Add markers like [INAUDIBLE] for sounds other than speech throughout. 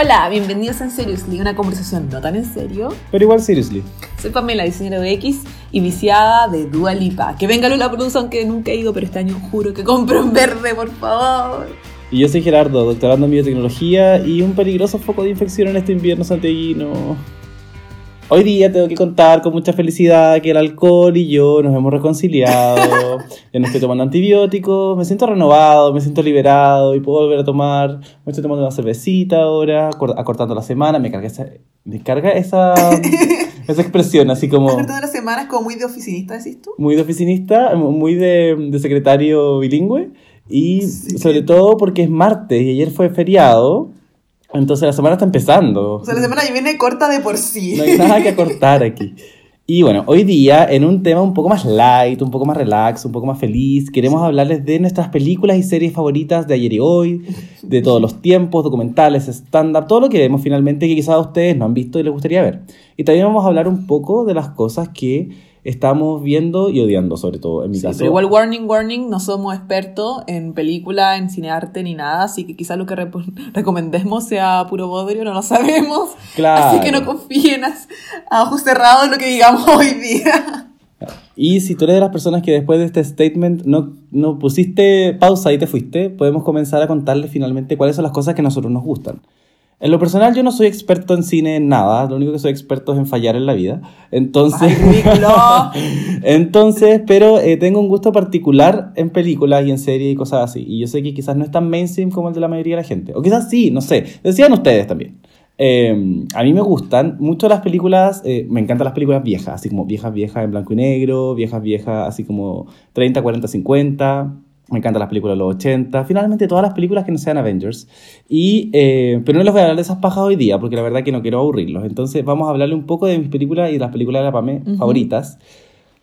Hola, bienvenidos a En Seriously, una conversación no tan en serio. Pero igual seriously. Soy Pamela, diseñadora de X y viciada de Dua Lipa. Que venga Lula Produce, aunque nunca he ido, pero este año juro que compro en verde, por favor. Y yo soy Gerardo, doctorando en biotecnología y un peligroso foco de infección en este invierno santiaguino. Hoy día tengo que contar con mucha felicidad que el alcohol y yo nos hemos reconciliado. [LAUGHS] ya no estoy tomando antibióticos, me siento renovado, me siento liberado y puedo volver a tomar. Me estoy tomando una cervecita ahora, acor- acortando la semana. Me carga esa, me carga esa, [LAUGHS] esa expresión, así como Todas las semanas como muy de oficinista, decís tú. muy de oficinista, muy de, de secretario bilingüe. Y Sí. sobre todo porque es martes y ayer fue feriado. Entonces la semana está empezando. O sea, la semana ya viene corta de por sí. No hay nada que acortar aquí. Y bueno, hoy día, en un tema un poco más light, un poco más relax, un poco más feliz, queremos hablarles de nuestras películas y series favoritas de ayer y hoy, de todos los tiempos, documentales, stand-up, todo lo que vemos finalmente que quizás ustedes no han visto y les gustaría ver. Y también vamos a hablar un poco de las cosas que estamos viendo y odiando, sobre todo en mi Sí, caso. pero igual, warning, warning, no somos expertos en película, en cinearte ni nada, así que quizás lo que rep- [LAUGHS] recomendemos sea puro bodrio, no lo sabemos. Claro. Así que no confíen a, a ojos cerrados en lo que digamos [LAUGHS] hoy día. Y si tú eres de las personas que después de este statement no, no pusiste pausa y te fuiste, podemos comenzar a contarles finalmente cuáles son las cosas que a nosotros nos gustan. En lo personal yo no soy experto en cine en nada, lo único que soy experto es en fallar en la vida. Entonces, Ay, [LAUGHS] entonces pero eh, tengo un gusto particular en películas y en series y cosas así. Y yo sé que quizás no es tan mainstream como el de la mayoría de la gente. O quizás sí, no sé. Decían ustedes también. Eh, a mí me gustan mucho las películas, eh, me encantan las películas viejas, así como viejas, viejas en blanco y negro, viejas, viejas, así como 30, 40, 50. Me encantan las películas de los 80. Finalmente, todas las películas que no sean Avengers. Y, eh, pero no les voy a hablar de esas pajas hoy día, porque la verdad que no quiero aburrirlos. Entonces, vamos a hablarle un poco de mis películas y de las películas de la PAME favoritas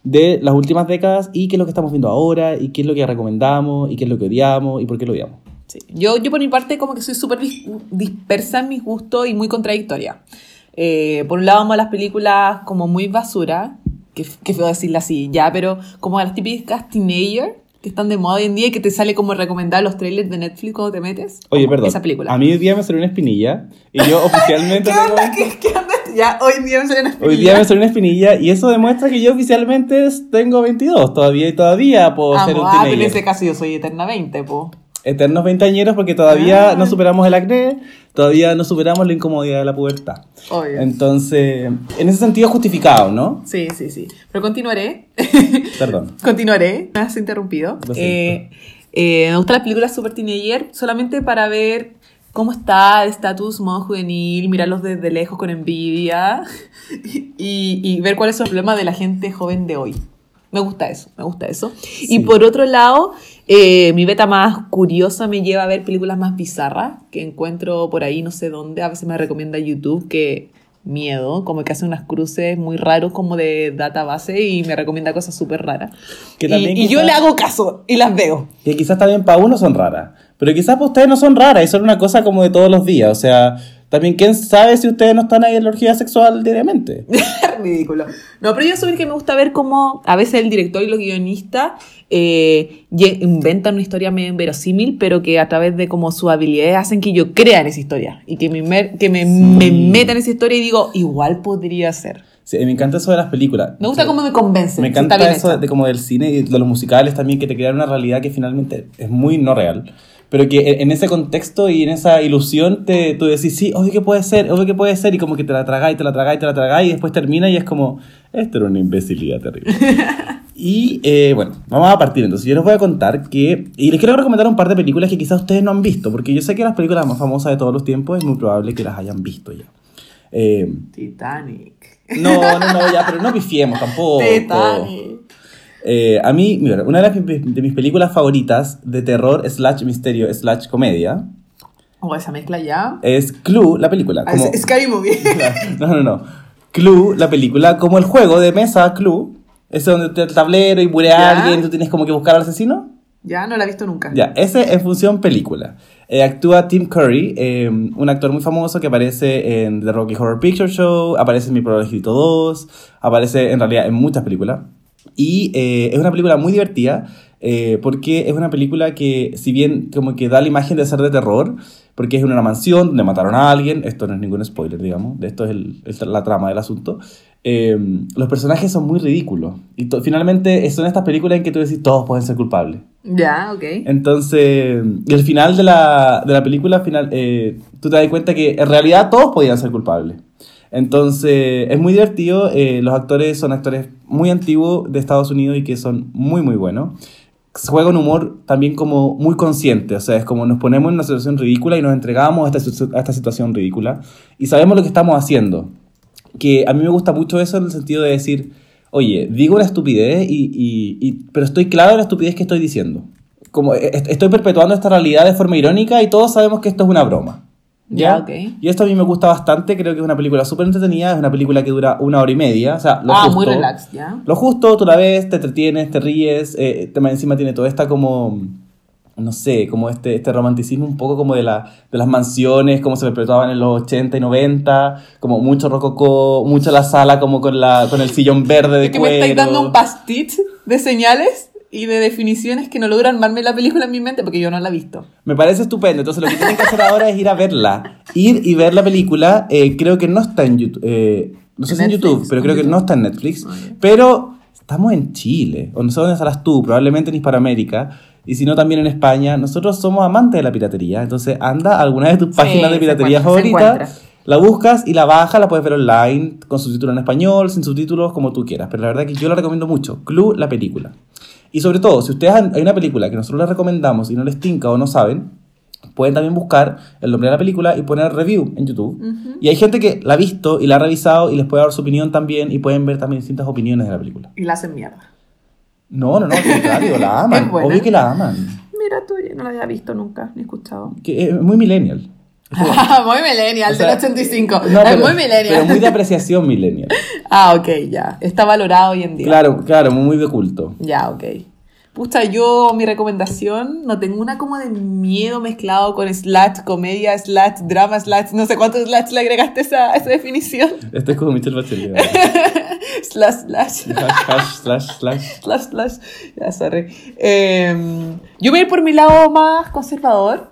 de las últimas décadas y qué es lo que estamos viendo ahora y qué es lo que recomendamos y qué es lo que odiamos y por qué lo odiamos. Sí. Yo, yo por mi parte como que soy súper dis- dispersa en mis gustos y muy contradictoria. Eh, por un lado amo las películas como muy basura, que, que feo decirlo así, ya, pero como las típicas teenager que están de moda hoy en día y que te sale como recomendar los trailers de Netflix cuando te metes. Oye, Como perdón. Esa película. A mí hoy día me salió una espinilla y yo [LAUGHS] oficialmente... ¿Qué onda? ¿Qué, qué onda? Ya, hoy día me salen Hoy día me salió una espinilla y eso demuestra que yo oficialmente tengo 22 todavía y todavía puedo ser un ah, pero en teenager. ese caso yo soy eterna 20, po. Eternos veinteañeros porque todavía Ah. no superamos el acné, todavía no superamos la incomodidad de la pubertad. Obvio. Entonces, en ese sentido justificado, ¿no? Sí, sí, sí. Pero continuaré. Perdón. [LAUGHS] Continuaré, me has interrumpido. Eh, eh, me gustan las películas super teenager solamente para ver cómo está el estatus modo juvenil, mirarlos desde lejos con envidia [LAUGHS] y, y ver cuáles son los problemas de la gente joven de hoy. Me gusta eso, me gusta eso. Sí. Y por otro lado, eh, mi beta más curiosa me lleva a ver películas más bizarras que encuentro por ahí, no sé dónde. A veces me recomienda YouTube que miedo, como que hace unas cruces muy raros como de database y me recomienda cosas súper raras. Que Y, yo le hago caso y las veo. Que quizás también para uno son raras, pero quizás para ustedes no son raras y son una cosa como de todos los días. O sea, también quién sabe si ustedes no están ahí en la orgía sexual diariamente. [LAUGHS] Ridículo. No, pero yo soy que me gusta ver cómo a veces el director y los guionistas eh, inventan una historia medio inverosímil, pero que a través de como sus habilidades hacen que yo crea en esa historia y que me, que me, me meta en esa historia y digo, igual podría ser. Sí, me encanta eso de las películas. Me gusta Sí. cómo me convence. Me encanta eso de como del cine y de los musicales también, que te crean una realidad que finalmente es muy no real. Pero que en- ese contexto y en esa ilusión te, tú decís, sí, obvio que puede ser, obvio que puede ser, y como que te la tragáis, te la tragáis, te la tragáis, y después termina y es como, esto era una imbecilidad terrible. [LAUGHS] y eh, bueno, vamos a partir entonces. Yo les voy a contar que, y les quiero recomendar un par de películas que quizás ustedes no han visto, porque yo sé que las películas más famosas de todos los tiempos es muy probable que las hayan visto ya. Eh, Titanic. no, no, no, ya, pero no pifiemos tampoco. Titanic. Eh, a mí, mira, una de, las, de mis películas favoritas de terror, slash misterio, slash comedia, O esa mezcla ya. es Clue, la película. Ah, Como, es Scary Movie. [LAUGHS] no, no, no. Clue, la película, como el juego de mesa Clue. Ese donde te el tablero y muere Ya. alguien y tú tienes como que buscar al asesino. ya no la he visto nunca. Ya, ese en función película. Eh, actúa Tim Curry, eh, un actor muy famoso que aparece en The Rocky Horror Picture Show, aparece en Mi Angelito 2, aparece en realidad en muchas películas. Y eh, es una película muy divertida. eh, porque es una película que, si bien como que da la imagen de ser de terror, porque es en una mansión donde mataron a alguien, esto no es ningún spoiler, digamos, de esto es el- el- la trama del asunto, eh, los personajes son muy ridículos. Y finalmente son estas películas en que tú decís todos pueden ser culpables. Ya, ok. Entonces, y al final de la, de la película, final, eh, tú te das cuenta que en realidad todos podían ser culpables. Entonces, es muy divertido. eh, los actores son actores muy antiguos de Estados Unidos y que son muy, muy buenos. Juega un humor también como muy consciente, o sea, es como nos ponemos en una situación ridícula y nos entregamos a esta, a esta situación ridícula y sabemos lo que estamos haciendo. Que a mí me gusta mucho eso en el sentido de decir, oye, digo una estupidez, y, y- y- pero estoy claro de la estupidez que estoy diciendo. Como e- est- estoy perpetuando esta realidad de forma irónica y todos sabemos que esto es una broma. Ya, ok. Y esto a mí me gusta bastante, creo que es una película súper entretenida, es una película que dura una hora y media, o sea, lo ah, justo. muy relax, ya. Lo justo, tú la ves, te entretienes, te ríes, eh, encima tiene toda esta como, no sé, como este, este romanticismo un poco como de, la, de las mansiones, como se perpetuaban en los 80 y 90, como mucho rococó, mucho la sala como con, la, con el sillón verde de Es que me estáis dando un pastit de señales y de definiciones que no logran armarme la película en mi mente porque yo no la he visto. Me parece estupendo. Entonces lo que tienen que hacer ahora es ir a verla. Ir y ver la película. eh, creo que no está en YouTube. eh, no sé ¿En si en? YouTube, pero ¿En creo que no está en Netflix. Ah, ya. Pero estamos en Chile. O no sé dónde estarás tú, probablemente en Hispanoamérica. Y si no, también en España. Nosotros somos amantes de la piratería. Entonces anda a alguna de tus Sí, páginas de se piratería favoritas. La buscas y la bajas, la puedes ver online, con subtítulos en español, sin subtítulos, como tú quieras. Pero la verdad que yo la recomiendo mucho. Clue, la película. Y sobre todo, si ustedes han- hay una película que nosotros les recomendamos y no les tinca o no saben, pueden también buscar el nombre de la película y poner review en YouTube. Y hay gente que la ha visto y la ha revisado y les puede dar su opinión también y pueden ver también distintas opiniones de la película. Y la hacen mierda. No, no, no, al contrario, la [LAUGHS] aman. Obvio que la aman. Mira tú, yo no la había visto nunca, ni escuchado. Que es muy millennial. [LAUGHS] muy millennial, O sea, del 85. No, es pero- muy millennial. Pero muy de [LAUGHS] apreciación millennial. Ah, ok, ya. Está valorado hoy en día. Claro, claro, muy de culto. Ya, ok. Pucha, yo, mi recomendación, no tengo una como de miedo mezclado con slash comedia, slash drama, slash, no sé cuántos slash le agregaste a esa, a esa definición. Este es como Michelle Bachelet. [LAUGHS] slash, slash. Slash, slash, slash. slash, slash. Ya, sorry. Eh, yo voy por mi lado más conservador.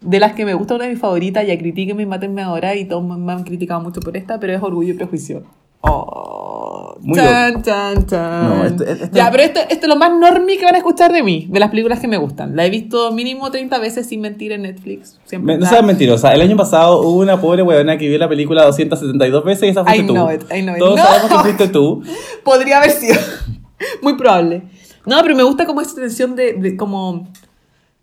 De las que me gusta, una de mis favoritas, ya critíquenme y mátenme ahora, y todos me, han criticado mucho por esta, pero es Orgullo y Prejuicio. Oh, Muy chan, chan, chan. No, este- este- Ya, pero esto, esto es lo más normie que van a escuchar de mí, de las películas que me gustan. La he visto mínimo 30 veces sin mentir en Netflix. Siempre Me- no seas mentirosa. El año pasado hubo una pobre weona que vio la película 272 veces y esa fuiste I tú. know it, I know it. Todos No. sabemos que fuiste tú. [LAUGHS] Podría haber sido. [LAUGHS] Muy probable. No, pero me gusta como esta tensión de, de como...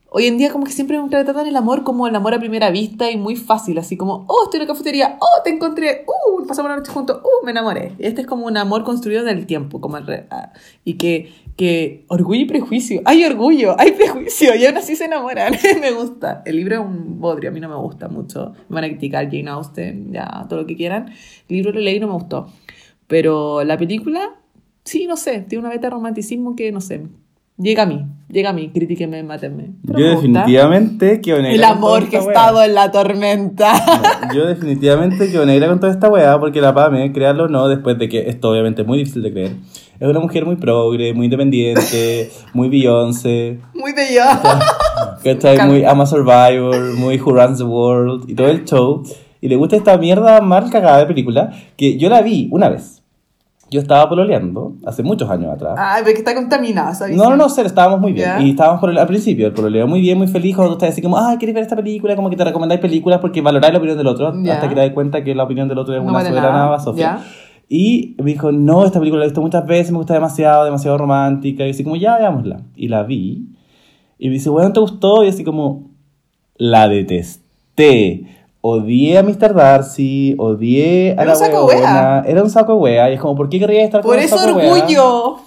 Hoy en día como que siempre me tratan el amor como el amor a primera vista y muy fácil, así como, oh, estoy en la cafetería, oh, te encontré, uh, pasamos la noche juntos, uh, me enamoré. Este es como un amor construido en el tiempo, como re- ah, y que, que orgullo y prejuicio, hay orgullo, hay prejuicio, y aún así se enamoran, [LAUGHS] me gusta. El libro es un bodrio, a mí no me gusta mucho, me van a criticar Jane Austen, ya, todo lo que quieran. El libro lo leí y no me gustó. Pero la película, sí, no sé, tiene una beta de romanticismo que, no sé, llega a mí, llega a mí, crítiquenme, mátenme. Yo definitivamente quedo negra El amor que ha esta estado en la tormenta. Yo definitivamente quedo negra con toda esta weá porque la Pame, créanlo o no, después de que esto obviamente es muy difícil de creer, es una mujer muy progre, muy independiente, muy Beyoncé, Muy bello. ¿cachai? Muy ama Survivor, muy Who Runs the World y todo el show. Y le gusta esta mierda mal cagada de película que yo la vi una vez. Yo estaba pololeando hace muchos años atrás. Ay, pero que está contaminada, ¿sabes? No, no, no, cero, estábamos muy bien. Ya. Y estábamos por el- al principio, el pololeo muy bien, muy feliz. Cuando estás así como, ah, ¿quieres ver esta película? Como que te recomendáis películas porque valoráis la opinión del otro. Ya. Hasta que te das cuenta que la opinión del otro es No una vale soberana nada. basofia. Ya. Y me dijo, no, esta película la he visto muchas veces, me gusta demasiado, demasiado romántica. Y así como, ya, veámosla. Y la vi. Y me dice, bueno, ¿te gustó? Y así como, la detesté. Odié a Mr. Darcy, odié a Era la un saco huevona. Era un saco de wea. Y es como, ¿por qué querría estar con Por un eso saco de wea? orgullo.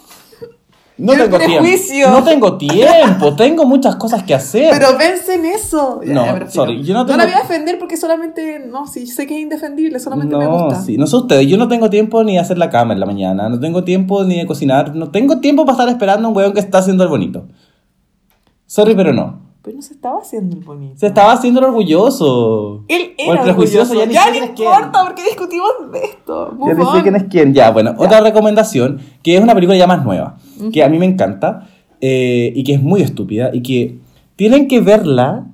No Y el tengo prejuicio. tiempo. No tengo tiempo. tengo muchas cosas que hacer. Pero vence en eso. Ya, No, ya, sorry, yo no tengo- la voy a defender porque solamente, no, sí, sé que es indefendible, solamente me no, gusta. sí. No sé ustedes. Yo no tengo tiempo ni de hacer la cama en la mañana. No tengo tiempo ni de cocinar. No tengo tiempo para estar esperando a un weón que está haciendo el bonito. Sorry, pero no. Pero no se estaba haciendo el bonito. Se estaba haciendo el orgulloso. Él O el era prejuicioso, orgulloso. ya Ya, no importa porque discutimos de esto. Ya ni sé quién es quién. Ya, bueno, otra recomendación, que es una película ya más nueva, que a mí me encanta. eh, y que es muy estúpida y que tienen que verla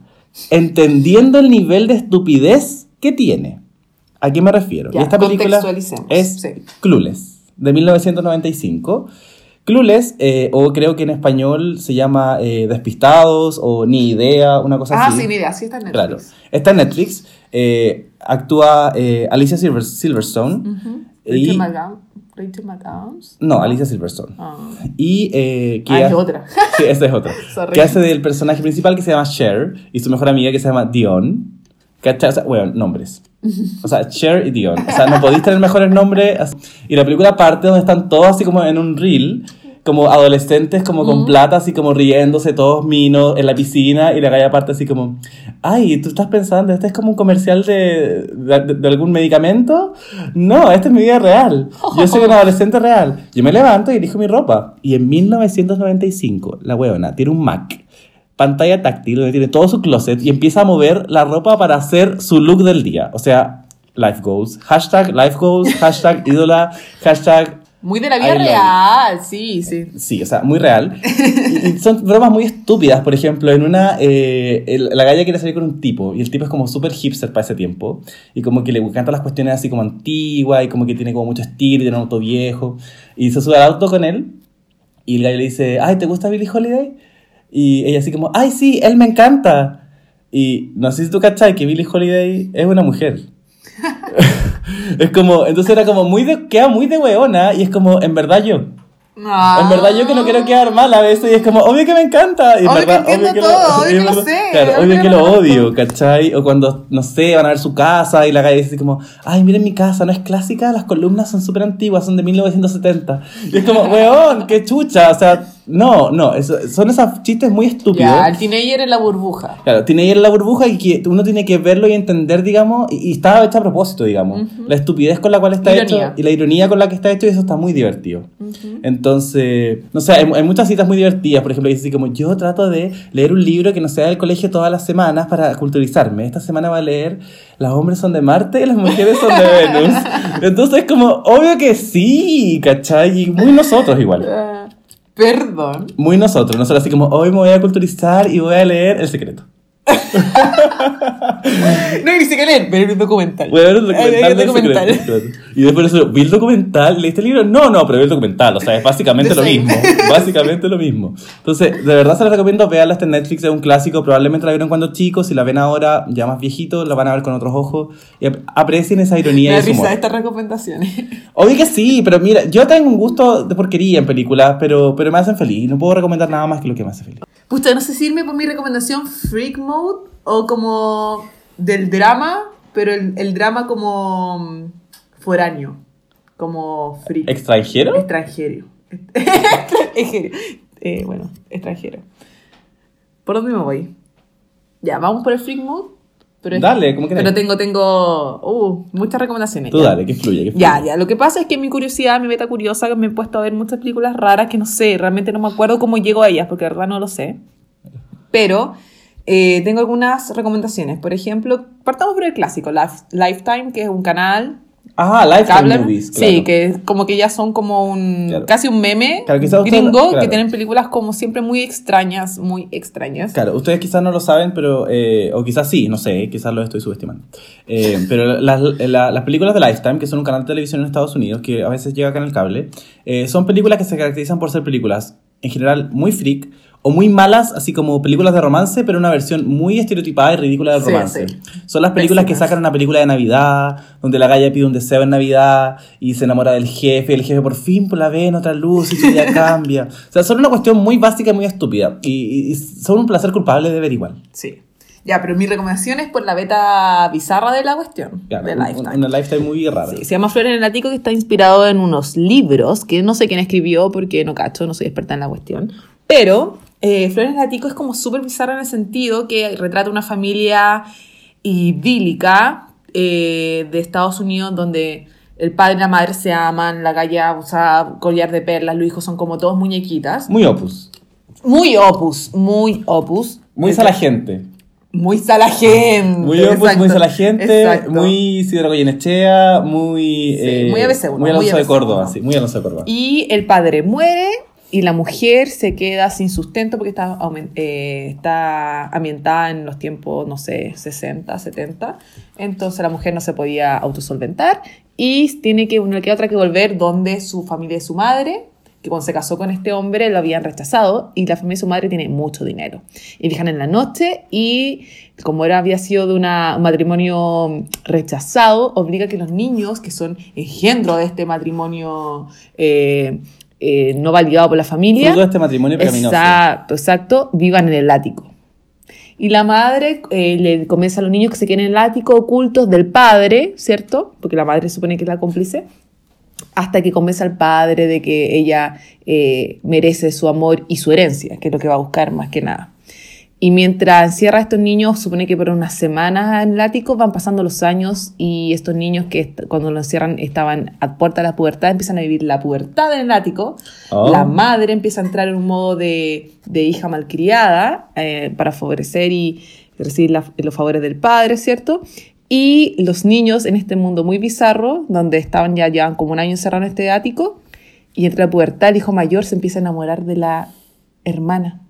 entendiendo el nivel de estupidez que tiene. ¿A qué me refiero? Ya, y esta película es sí. Clueless, de 1995. Clueless, eh, o creo que en español se llama eh, Despistados o Ni Idea, una cosa Ah, así. sí, ni idea, sí está en Netflix. Claro. Está en Netflix. eh, actúa Alicia Silver- Silverstone. Y- Rachel McAdams. Rachel McAdams. No, Alicia Silverstone. Ah. Y que Ah, es otra. [LAUGHS] Sí, esta es otra. [LAUGHS] Que hace del personaje principal que se llama Cher y su mejor amiga que se llama Dion. ¿Cachai? O sea, bueno, nombres. O sea, Cher y Dion. O sea, no podéis tener mejores nombres. Y la película parte donde están todos así como en un reel, como adolescentes, como con plata, así como riéndose, todos minos en la piscina. Y la galla parte así como, ay, ¿tú estás pensando, este es como un comercial de, de, de algún medicamento? No, esta es mi vida real. Yo soy un [LAUGHS] adolescente real. Yo me levanto y elijo mi ropa. Y en 1995, la weona tiene un Mac pantalla táctil donde tiene todo su closet y empieza a mover la ropa para hacer su look del día. O sea, life goals. Hashtag life goals, [LAUGHS] hashtag ídola, hashtag... Muy de la vida real, sí, sí. Sí, o sea, muy real. [LAUGHS] Y, y son bromas muy estúpidas. Por ejemplo, en una, eh, el- la galla quiere salir con un tipo y el tipo es como súper hipster para ese tiempo. Y como que le encantan las cuestiones así como antiguas y como que tiene como mucho estilo y tiene un auto viejo. Y se sube al auto con él y el gallo le dice, ay, ¿te gusta Billie Holiday? Y ella así como, ay, sí, él me encanta. Y no sé si tú cachai que Billie Holiday es una mujer. [LAUGHS] [LAUGHS] es como, entonces era como muy de, queda muy de weona y es como, en verdad yo. Ah. En verdad yo que no quiero quedar mal a veces y es como, obvio que me encanta. Y Obvio que verdad, entiendo obvio todo, que lo [LAUGHS] sé, Claro, obvio obvio que que lo odio, ¿cachai? O cuando, no sé, van a ver su casa y la calle dice como, ay, miren mi casa, no es clásica, las columnas son súper antiguas, son de 1970. Y es como, weón, qué chucha, o sea, no, no, eso- son esos chistes muy estúpidos. Ya, el teenager en la burbuja. Claro, ahí en la burbuja y que uno tiene que verlo y entender, digamos, y, y está hecho a propósito, digamos. La estupidez con la cual está Ironía. hecho y la ironía con la que está hecho, y eso está muy divertido. Entonces, no sé, hay, hay muchas citas muy divertidas. Por ejemplo, dice así como: Yo trato de leer un libro que no sea del colegio todas las semanas para culturizarme. Esta semana va a leer Los hombres son de Marte y las mujeres son de [LAUGHS] Venus. Entonces, como, obvio que sí, ¿cachai? Y muy nosotros igual. Perdón. Muy nosotros, nosotros así como, hoy me voy a culturizar y voy a leer El Secreto. [LAUGHS] No, ni siquiera leer, ver un documental. Voy a ver el documental, del documental. Y después eso, ¿vi el documental? ¿Leíste el libro? No, no, pero vi el documental. O sea, es básicamente The lo same. mismo. [LAUGHS] Básicamente lo mismo. Entonces, de verdad se les recomiendo veanla. En Netflix es un clásico. Probablemente la vieron cuando chicos. Si la ven ahora, ya más viejito, la van a ver con otros ojos. Y ap- aprecien esa ironía Me y ese humor. risa estas recomendaciones. [LAUGHS] Obvio que sí, pero mira, yo tengo un gusto de porquería en películas, pero, pero me hacen feliz. Y no puedo recomendar nada más que lo que me hace feliz. Pucha, no sé si irme por mi recomendación Freak Mode o como del drama, pero el, el drama como mm, foráneo, como freak. ¿Extranjero? Extranjero. [LAUGHS] extranjero. Eh, bueno, extranjero. ¿Por dónde me voy? Ya, vamos por el Freak Mode. Pero Dale, quieras. Pero tengo, tengo uh, muchas recomendaciones. Tú ya. dale, que fluya. Que. Ya, ya. Lo que pasa es que mi curiosidad, mi beta curiosa, me he puesto a ver muchas películas raras que no sé, realmente no me acuerdo cómo llego a ellas, porque de verdad no lo sé. Pero eh, tengo algunas recomendaciones. Por ejemplo, partamos por el clásico, Lif- Lifetime, que es un canal Ah, Lifetime. Movies. Claro. Sí, que como que ya son como un Claro. casi un meme Claro, usted- gringo claro. que tienen películas como siempre muy extrañas, muy extrañas. Claro, ustedes quizás no lo saben, pero. eh, o quizás sí, no sé, quizás lo estoy subestimando. Eh, [LAUGHS] pero las, la- las películas de Lifetime, que son un canal de televisión en Estados Unidos, que a veces llega acá en el cable, eh, son películas que se caracterizan por ser películas, en general, muy freak o muy malas, así como películas de romance, pero una versión muy estereotipada y ridícula del romance. sí. Son las películas que sacan una película de Navidad, donde la galla pide un deseo en Navidad y se enamora del jefe, y el jefe por fin pues, la ve en otra luz y su vida [LAUGHS] cambia. O sea, son una cuestión muy básica y muy estúpida. Y, son un placer culpable de ver igual. Sí. Ya, pero mi recomendación es por la beta bizarra de la cuestión. Claro, de Lifetime. Una lifetime muy rara. Sí, se llama Flor en el Ático, que está inspirado en unos libros, que no sé quién escribió porque no cacho, no soy experta en la cuestión. Pero eh, Flor en el Ático es como súper bizarra en el sentido que retrata una familia idílica eh, de Estados Unidos donde el padre y la madre se aman, la galla usa collar de perlas, los hijos son como todos muñequitas. Muy opus. Muy opus, muy opus. Muy Es- sala gente. Muy sala gente. Muy opus, muy exacto, sala gente. exacto. Muy Isidro Goyenechea. Muy. Sí, muy ABC1, Muy Alonso muy de Córdoba, ABC1. sí. Muy Alonso de Córdoba. Y el padre muere y la mujer se queda sin sustento porque está, eh, está ambientada en los tiempos, no sé, 60, 70. Entonces la mujer no se podía autosolventar y tiene que, una que otra que volver donde su familia y su madre, que cuando se casó con este hombre lo habían rechazado y la familia de su madre tiene mucho dinero. Y viajan en la noche y como era, había sido de una- un matrimonio rechazado, obliga a que los niños, que son engendro de este matrimonio eh, eh, no validado por la familia, Fruto de este matrimonio pecaminoso. exacto, exacto, vivan en el ático. Y la madre eh, le comienza a los niños que se queden en el ático ocultos del padre, ¿cierto? Porque la madre supone que es la cómplice hasta que convence al padre de que ella eh, merece su amor y su herencia, que es lo que va a buscar más que nada. Y mientras encierra a estos niños, supone que por unas semanas en el ático van pasando los años y estos niños que cuando los encierran estaban a puerta de la pubertad empiezan a vivir la pubertad en el ático. Oh. La madre empieza a entrar en un modo de, de hija malcriada eh, para favorecer y recibir la- los favores del padre, ¿cierto? Y los niños en este mundo muy bizarro, donde estaban ya llevan como un año encerrados en este ático, y entre la pubertad el hijo mayor se empieza a enamorar de la hermana.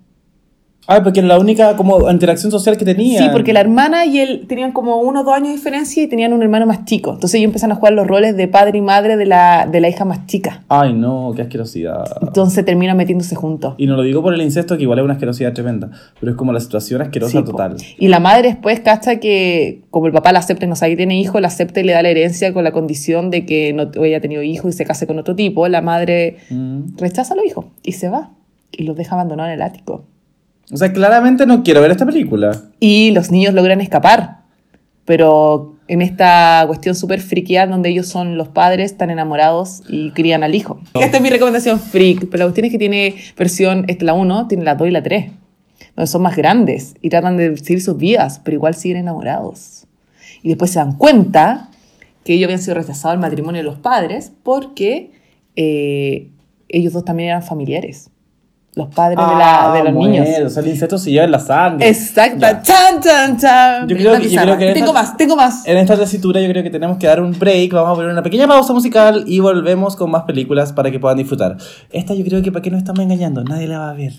Ah, porque era la única como interacción social que tenía. Sí, porque la hermana y él tenían como uno o dos años de diferencia y tenían un hermano más chico. Entonces ellos empiezan a jugar los roles de padre y madre de la, de la hija más chica. Ay, no, qué asquerosidad. Entonces terminan metiéndose juntos. Y no lo digo por el incesto, que igual es una asquerosidad tremenda, pero es como la situación asquerosa Sí, po. total. Y la madre después cacha que, como el papá la acepta y no sabe que tiene hijo, la acepta y le da la herencia con la condición de que no haya tenido hijo y se case con otro tipo. La madre Mm. rechaza a los hijos y se va. Y los deja abandonados en el ático. O sea, claramente no quiero ver esta película. Y los niños logran escapar. Pero en esta cuestión súper friqueada donde ellos son los padres, están enamorados y crían al hijo. Esta es mi recomendación freak. Pero la cuestión es que tiene versión, esta es la 1, tiene la 2 y la 3. Donde son más grandes y tratan de seguir sus vidas, pero igual siguen enamorados. Y después se dan cuenta que ellos habían sido rechazados al matrimonio de los padres porque eh, ellos dos también eran familiares. Los padres de, la- de los Ah, bueno, niños. O sea, el incesto se lleva en la sangre. Exacto. Chan, chan, chan. Yo creo que- yo creo que en tengo esta- más, tengo más. En esta tesitura yo creo que tenemos que dar un break, vamos a poner una pequeña pausa musical y volvemos con más películas para que puedan disfrutar. Esta yo creo que para qué nos estamos engañando, nadie la va a ver.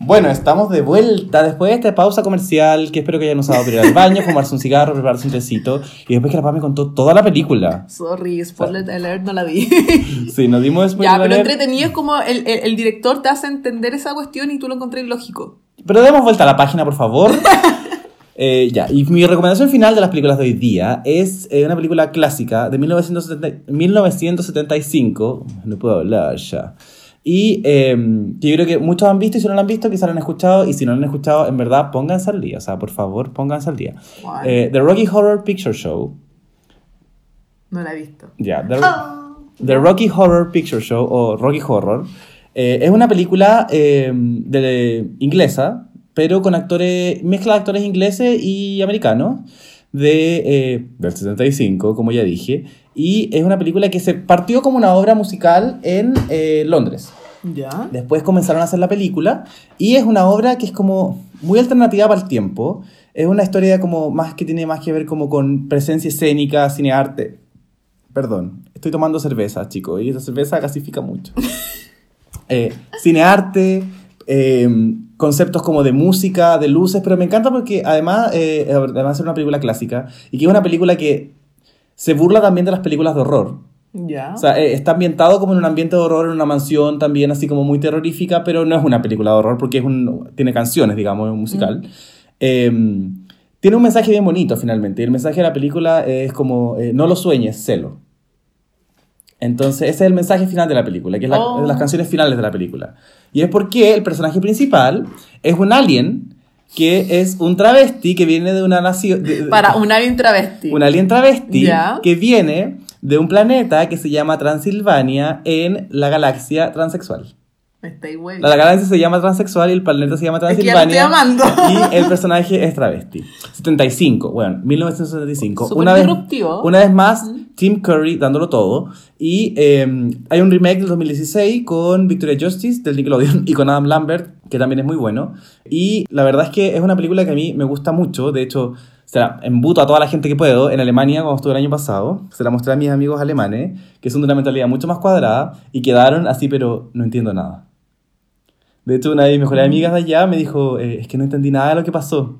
Bueno, estamos de vuelta después de esta pausa comercial que espero que hayan usado para ir al baño, fumarse un cigarro, prepararse un tecito y después que la paz me contó toda la película. Sorry, spoiler alert, no la vi. [LAUGHS] Sí, nos dimos spoiler ya, pero alert. entretenido es como el, el, el director te hace entender esa cuestión y tú lo encontré lógico. Pero demos vuelta a la página, por favor. [LAUGHS] Eh, ya, y mi recomendación final de las películas de hoy día es eh, una película clásica de 1970 1975. No puedo hablar ya. Y eh, que yo creo que muchos han visto y si no la han visto, quizás la han escuchado. Y si no la han escuchado, en verdad, pónganse al día. O sea, por favor, pónganse al día. Eh, The Rocky Horror Picture Show. No la he visto. Ya, The, The Rocky Horror Picture Show o Rocky Horror eh, es una película eh, de, inglesa, pero con actores, mezcla de actores ingleses y americanos de, eh, del 75, como ya dije, y es una película que se partió como una obra musical en Londres. Ya. Después comenzaron a hacer la película y es una obra que es como muy alternativa para el tiempo. Es una historia como más que tiene más que ver como con presencia escénica, cinearte. Perdón, estoy tomando cerveza, chicos, y esa cerveza gasifica mucho. [LAUGHS] Eh, cinearte, eh, conceptos como de música, de luces, pero me encanta porque además, eh, además es una película clásica y que es una película que se burla también de las películas de horror. Ya. O sea, eh, está ambientado como en un ambiente de horror, en una mansión también así como muy terrorífica, pero no es una película de horror porque es un, tiene canciones, digamos, es un musical. Eh, tiene un mensaje bien bonito finalmente. Y el mensaje de la película es como, eh, no lo sueñes, celo. Entonces, ese es el mensaje final de la película, que es la- Oh. las canciones finales de la película. Y es porque el personaje principal es un alien que es un travesti que viene de una nación... Para un alien travesti. un alien travesti Ya. que viene de un planeta que se llama Transilvania en la galaxia transexual. Me estáis güey. La galaxia se llama transexual y el planeta se llama Es que Transilvania. Y el personaje es travesti. 75, bueno, 1975. Súper Una vez, una vez más, Tim Curry dándolo todo. Y eh, hay un remake del 2016 con Victoria Justice del Nickelodeon y con Adam Lambert, que también es muy bueno. Y la verdad es que es una película que a mí me gusta mucho. De hecho, se la embuto a toda la gente que puedo en Alemania cuando estuve el año pasado. Se la mostré a mis amigos alemanes, que son de una mentalidad mucho más cuadrada, y quedaron así, pero no entiendo nada. De hecho, una de mis mejores amigas de allá me dijo, eh, es que no entendí nada de lo que pasó.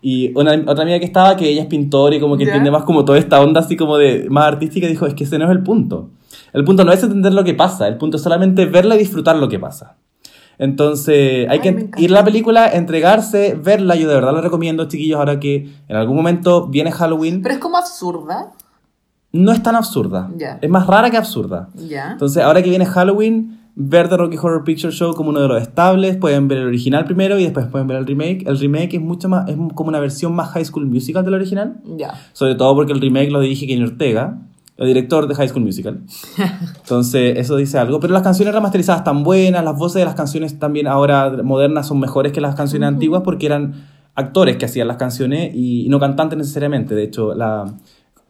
Y una, otra amiga que estaba, que ella es pintora y como que ¿Ya? entiende más como toda esta onda así como de más artística, dijo, es que ese no es el punto. El punto no es entender lo que pasa, el punto es solamente verla y disfrutar lo que pasa. Entonces, hay Ay, que ir a la película, entregarse, verla. Yo de verdad lo recomiendo, chiquillos, ahora que en algún momento viene Halloween. Pero es como absurda. No es tan absurda. Ya. Es más rara que absurda. Ya. Entonces, ahora que viene Halloween, ver The Rocky Horror Picture Show como uno de los estables. Pueden ver el original primero y después pueden ver el remake. El remake es mucho más, es como una versión más High School Musical del original. Ya. Sobre todo porque el remake lo dirige Kenny Ortega, el director de High School Musical. [LAUGHS] Entonces, eso dice algo. Pero las canciones remasterizadas están buenas, las voces de las canciones también ahora modernas son mejores que las canciones antiguas porque eran actores que hacían las canciones y no cantantes necesariamente. De hecho, la,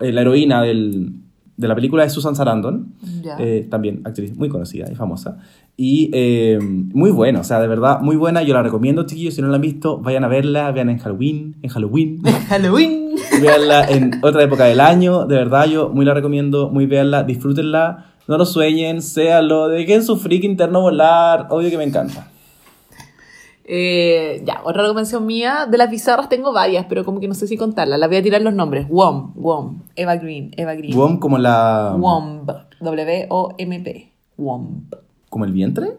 eh, la heroína del- de la película es Susan Sarandon, Ya. eh, también actriz muy conocida y famosa. Y eh, muy buena, o sea, de verdad, muy buena. Yo la recomiendo, chiquillos, si no la han visto, vayan a verla, vean en Halloween, en Halloween. [LAUGHS] Halloween. Veanla en otra época del año, de verdad yo muy la recomiendo, muy veanla, disfrútenla, no lo sueñen, séanlo, dejen su freak interno volar, obvio que me encanta. Eh, ya, otra recomendación mía. De las bizarras tengo varias, pero como que no sé si contarlas. Las voy a tirar los nombres. WOM, WOM, Eva Green, Eva Green. Womb como la... WOMB, W-O-M-P. WOMB. como el vientre.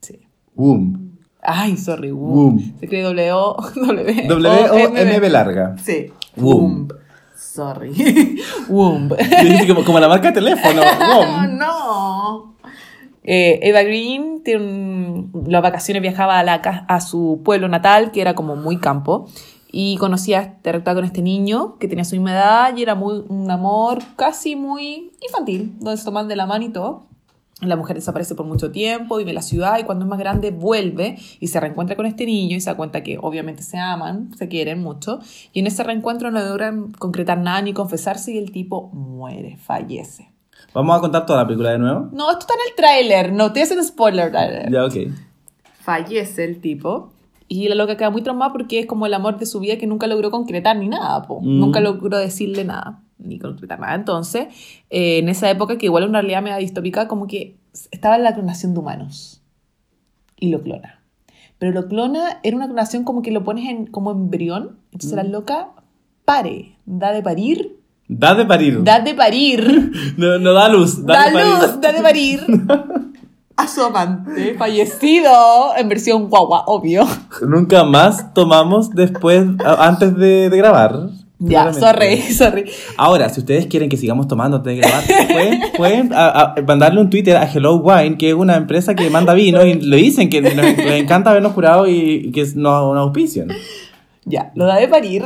Sí. Womb. Ay, sorry, WOMB. Womb. Se W-O-W. W-O-M-B larga. Sí. Womb. Sorry. [LAUGHS] Womb. Como, como la marca de teléfono. [LAUGHS] Womb. no. Eh, Eva Green tiene un- las vacaciones viajaba a, la, a su pueblo natal, que era como muy campo, y conocía, interactuaba con este niño que tenía su misma edad y era muy, un amor casi muy infantil, donde se toman de la mano y todo. La mujer desaparece por mucho tiempo, vive en la ciudad y cuando es más grande vuelve y se reencuentra con este niño y se da cuenta que obviamente se aman, se quieren mucho. Y en ese reencuentro no logran concretar nada ni confesarse y el tipo muere, fallece. Vamos a contar toda la película de nuevo. No, esto está en el tráiler, no te hacen spoiler. trailer. Ya, ok. Fallece el tipo y la loca queda muy traumada porque es como el amor de su vida que nunca logró concretar ni nada, po. Mm. nunca logró decirle nada ni concretar nada. Entonces, eh, en esa época, que igual es una realidad media distópica, como que estaba en la clonación de humanos y lo clona. Pero lo clona era una clonación como que lo pones en, como embrión, entonces la loca pare, da de parir, Da de parir. da de parir. [LAUGHS] No, no da luz. Da, luz, da de parir [LAUGHS] a su amante fallecido en versión guagua, obvio. Nunca más tomamos después, antes de, de grabar. Ya, sorry, [LAUGHS] sorry. Ahora, si ustedes quieren que sigamos tomando antes de grabar, pueden, pueden a- a mandarle un Twitter a Hello Wine, que es una empresa que manda vino, y le dicen que nos- les encanta habernos curado y, y que nos, nos auspician. Ya, lo da de parir.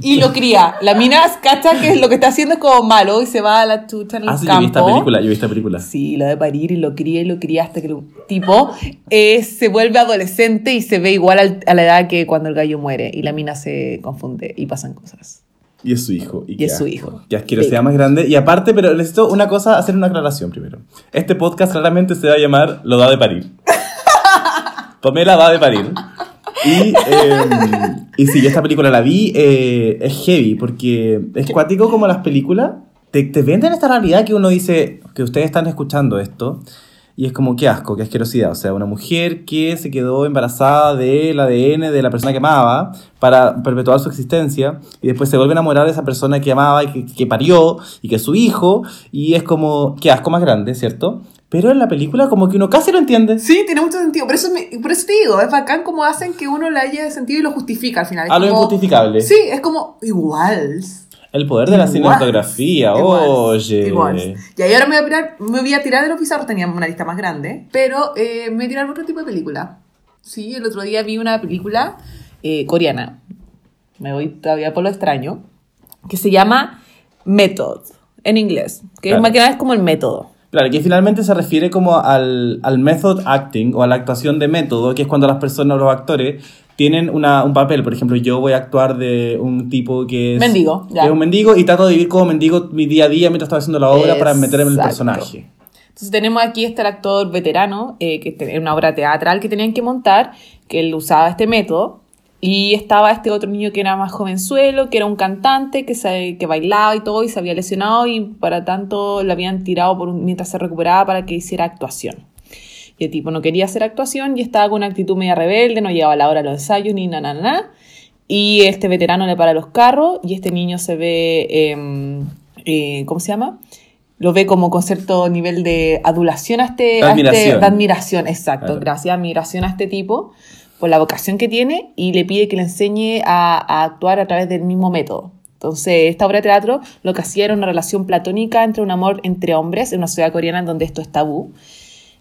Y lo cría. La mina cacha que lo que está haciendo es como malo y se va a la chucha en el Ah, sí, yo campo. vi esta película, yo vi esta película. Sí, lo da de parir y lo cría y lo cría hasta que el tipo eh, se vuelve adolescente y se ve igual al- a la edad que cuando el gallo muere. Y la mina se confunde y pasan cosas. Y es su hijo. Y, Y es su hijo. Qué asquerosidad más grande. Y aparte, pero necesito una cosa, hacer una aclaración primero. Este podcast claramente se va a llamar Lo da de parir. [LAUGHS] Pamela va de parir. Y, eh, y sí, yo esta película la vi, eh, es heavy, porque es cuático como las películas. Te, te venden esta realidad que uno dice, que ustedes están escuchando esto, y es como qué asco, qué asquerosidad. O sea, una mujer que se quedó embarazada del ADN de la persona que amaba para perpetuar su existencia, y después se vuelve a enamorar de esa persona que amaba y que, que parió, y que es su hijo, y es como, qué asco más grande, ¿cierto? Pero en la película como que uno casi lo entiende. Sí, tiene mucho sentido. Por eso, me- por eso te digo, es bacán como hacen que uno le haya sentido y lo justifica al final. Es A lo como- injustificable. Sí, es como igual. El poder de la Igual. cinematografía, Igual. oye. Igual. Y ahí ahora me voy a tirar, me voy a tirar de los bizarros, tenía una lista más grande, pero eh, me voy a tirar otro tipo de película. Sí, el otro día vi una película eh, coreana, me voy todavía por lo extraño, que se llama Method, en inglés, que Claro. más que nada es como el método. Claro, que finalmente se refiere como al, al method acting o a la actuación de método, que es cuando las personas, los actores, tienen una, un papel. Por ejemplo, yo voy a actuar de un tipo que es... Mendigo, ya. Es un mendigo y trato de vivir como mendigo mi día a día mientras estoy haciendo la obra para meterme en el personaje. Entonces tenemos aquí este actor veterano, eh, que tenía una obra teatral que tenían que montar, que él usaba este método, Y estaba este otro niño que era más jovenzuelo, que era un cantante, que, se, que bailaba y todo, y se había lesionado, y para tanto lo habían tirado por un- mientras se recuperaba para que hiciera actuación. Y el tipo no quería hacer actuación y estaba con una actitud media rebelde, no llegaba a la hora de los ensayos ni nada, nada, nada. Y este veterano le para los carros y este niño se ve, eh, eh, ¿cómo se llama? Lo ve como con cierto nivel de adulación a este... a este- Admiración. de admiración, exacto. Claro. Gracias, admiración a este tipo por la vocación que tiene y le pide que le enseñe a, a actuar a través del mismo método. Entonces, esta obra de teatro lo que hacía era una relación platónica entre un amor entre hombres en una sociedad coreana en donde esto es tabú.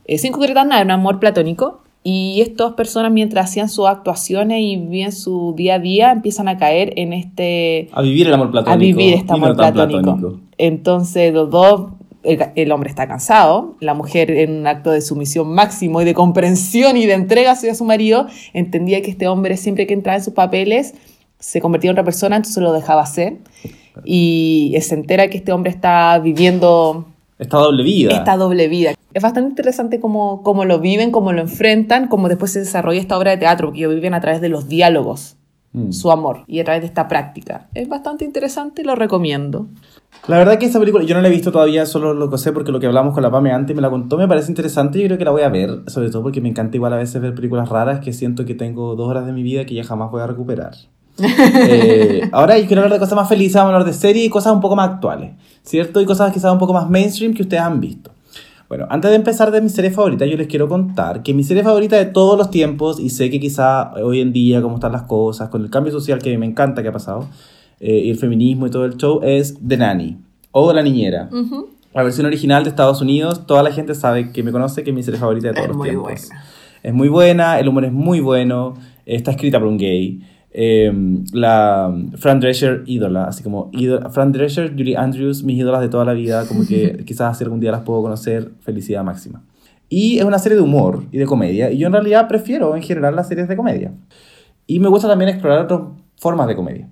Eh, sin concretar nada, era un amor platónico. Y estas personas, mientras hacían sus actuaciones y vivían su día a día, empiezan a caer en este. A vivir el amor platónico. a vivir este no amor tan platónico. Entonces, los dos. El, el hombre está cansado, la mujer en un acto de sumisión máximo y de comprensión y de entrega hacia su marido, entendía que este hombre siempre que entraba en sus papeles se convertía en otra persona, entonces lo dejaba hacer. Y se entera que este hombre está viviendo Esta doble vida. esta doble vida. Es bastante interesante cómo, cómo lo viven, cómo lo enfrentan, cómo después se desarrolla esta obra de teatro, porque ellos viven a través de los diálogos, Mm. su amor, y a través de esta práctica. Es bastante interesante y lo recomiendo. La verdad que esta película yo no la he visto todavía, solo lo que sé porque lo que hablamos con la Pame antes me la contó, me parece interesante y yo creo que la voy a ver, sobre todo porque me encanta igual a veces ver películas raras que siento que tengo dos horas de mi vida que ya jamás voy a recuperar. [LAUGHS] Eh, ahora yo quiero hablar de cosas más felices, vamos a hablar de series y cosas un poco más actuales, ¿cierto? Y cosas quizás un poco más mainstream que ustedes han visto. Bueno, antes de empezar de mi serie favorita, yo les quiero contar que mi serie favorita de todos los tiempos, y sé que quizá hoy en día, como están las cosas, con el cambio social que a mí me encanta que ha pasado, eh, y el feminismo y todo el show, es The Nanny, o La Niñera. La versión original de Estados Unidos, toda la gente sabe que me conoce que es mi serie favorita de todos Es los muy tiempos. buena. Es muy buena, el humor es muy bueno, está escrita por un gay. Eh, la Fran Drescher, ídola, así como ídola, Fran Drescher, Julie Andrews, mis ídolas de toda la vida, como que [LAUGHS] quizás así algún día las puedo conocer, felicidad máxima. Y es una serie de humor y de comedia, y yo en realidad prefiero en general las series de comedia. Y me gusta también explorar otras formas de comedia.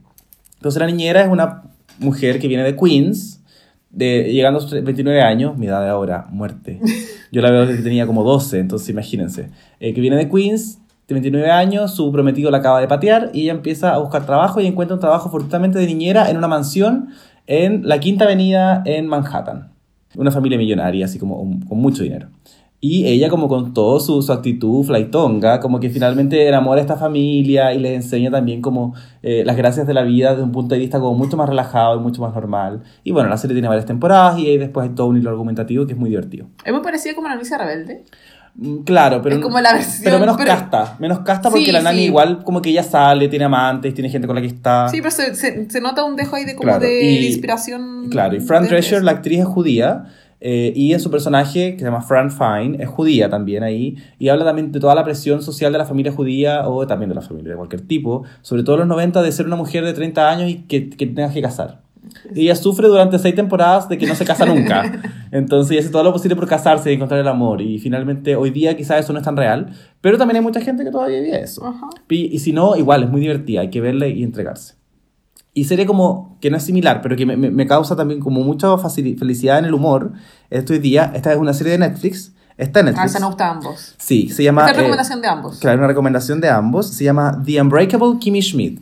Entonces la niñera es una mujer que viene de Queens, de, llegando a sus 29 años, mi edad de ahora, muerte. [LAUGHS] Yo la veo desde que tenía como 12, entonces imagínense. Eh, que viene de Queens, de 29 años, su prometido la acaba de patear y ella empieza a buscar trabajo y encuentra un trabajo fortuitamente de niñera en una mansión en la Quinta Avenida en Manhattan. Una familia millonaria, así como un- con mucho dinero. Y ella como con todo su, su actitud flaitonga, como que finalmente enamora a esta familia y les enseña también como eh, las gracias de la vida desde un punto de vista como mucho más relajado y mucho más normal. Y bueno, la serie tiene varias temporadas y ahí después hay todo un hilo argumentativo que es muy divertido. Es muy parecido como la novicia rebelde. Mm, Claro, pero, Es como la versión, pero menos pero- casta, menos casta porque Sí, la nani sí. igual como que ella sale, tiene amantes, tiene gente con la que está. Sí, pero se, se- se nota un dejo ahí de como Claro, de, y- inspiración. Claro, y Fran Drescher, la actriz, es judía. eh, y en su personaje, que se llama Fran Fine, es judía también ahí. Y habla también de toda la presión social de la familia judía o también de la familia de cualquier tipo. Sobre todo en los 90 de ser una mujer de 30 años y que, que tengas que casar. Y ella sufre durante seis temporadas de que no se casa nunca. [LAUGHS] Entonces ella hace todo lo posible por casarse y encontrar el amor. Y finalmente hoy día quizás eso no es tan real. Pero también hay mucha gente que todavía vive eso. Ajá. Y, y si no, igual, es muy divertida. Hay que verla y entregarse. Y serie como que no es similar, pero que me, me- causa también como mucha felicidad en el humor. Estos días, esta es una serie de Netflix. Está en Ah, Netflix. esa nos gusta a ambos. Sí, se llama... Es eh, recomendación de ambos. Claro, una recomendación de ambos. Se llama The Unbreakable Kimmy Schmidt.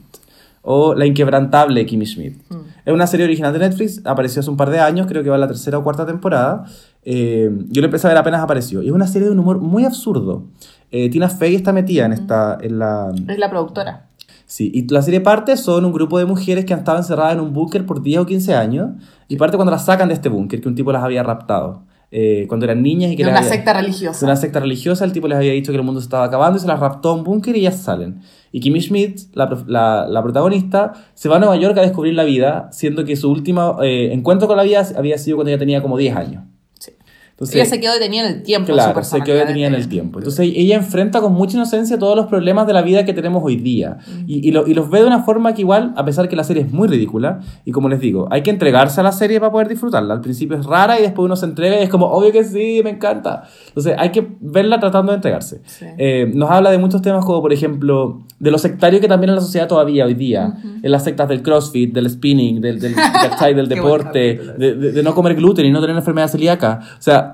O La Inquebrantable Kimmy Schmidt. Es una serie original de Netflix. Apareció hace un par de años. Creo que va en la tercera o cuarta temporada. Eh, yo la empecé a ver apenas apareció. Y es una serie de un humor muy absurdo. Eh, Tina Fey está metida en, esta, en la... Es la productora. Sí, y la serie parte son un grupo de mujeres que han estado encerradas en un búnker por 10 o 15 años. Y parte cuando las sacan de este búnker, que un tipo las había raptado. Eh, cuando eran niñas y que De una había- secta de religiosa. una secta religiosa, el tipo les había dicho que el mundo se estaba acabando y se las raptó a un búnker y ellas salen. Y Kimmy Schmidt, la, la- la protagonista, se va a Nueva York a descubrir la vida, siendo que su último eh, encuentro con la vida había sido cuando ella tenía como 10 años. Entonces, Ella se quedó detenida en el tiempo. en su Claro, se quedó detenida en el tiempo. Entonces ella enfrenta con mucha inocencia todos los problemas de la vida que tenemos hoy día. Y, y lo- y los ve de una forma que igual, a pesar que la serie es muy ridícula, y como les digo, hay que entregarse a la serie para poder disfrutarla. Al principio es rara y después uno se entrega y es como, obvio que sí, me encanta. Entonces hay que verla tratando de entregarse. Sí. Eh, nos habla de muchos temas como, por ejemplo, de lo sectario que también en la sociedad todavía hoy día. En las sectas del crossfit, del spinning, del, del, del [LAUGHS] buen deporte, de, de- de no comer gluten y no tener enfermedad celíaca. O sea,